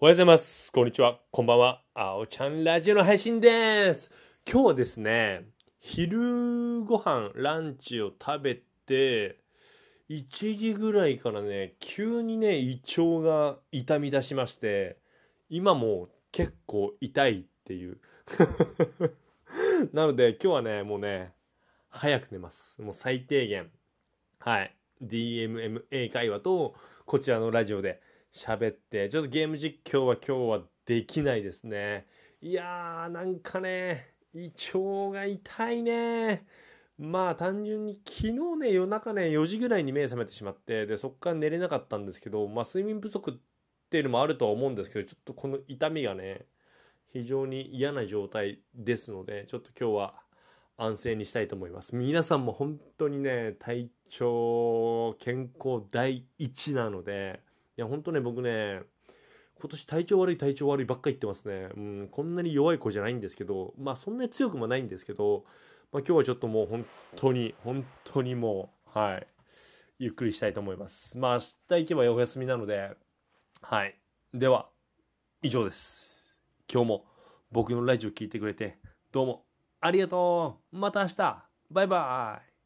おはようございます。こんにちは。こんばんは。あおちゃんラジオの配信です。今日はですね、昼ご飯、ランチを食べて、1時ぐらいからね、急にね、胃腸が痛み出しまして、今も結構痛いっていう。なので今日はね、もうね、早く寝ます。もう最低限。はい。DMMA 会話と、こちらのラジオで喋って、ちょっとゲーム実況は今日はできないですね。いやー、なんかね、胃腸が痛いね。まあ単純に昨日ね、夜中ね、4時ぐらいに目覚めてしまって、で、そっから寝れなかったんですけど、まあ睡眠不足っていうのもあるとは思うんですけど、ちょっとこの痛みがね、非常に嫌な状態ですので、ちょっと今日は安静にしたいと思います。皆さんも本当にね、体調、健康第一なので、いや、本当ね、僕ね、今年体調悪い体調悪いばっか言ってますね。うん、こんなに弱い子じゃないんですけど、まあそんなに強くもないんですけど、まあ今日はちょっともう本当に、本当にもう、はい、ゆっくりしたいと思います。まあ明日行けばお休みなので、はい。では、以上です。今日も僕のラジオ聞いてくれて、どうもありがとうまた明日バイバイ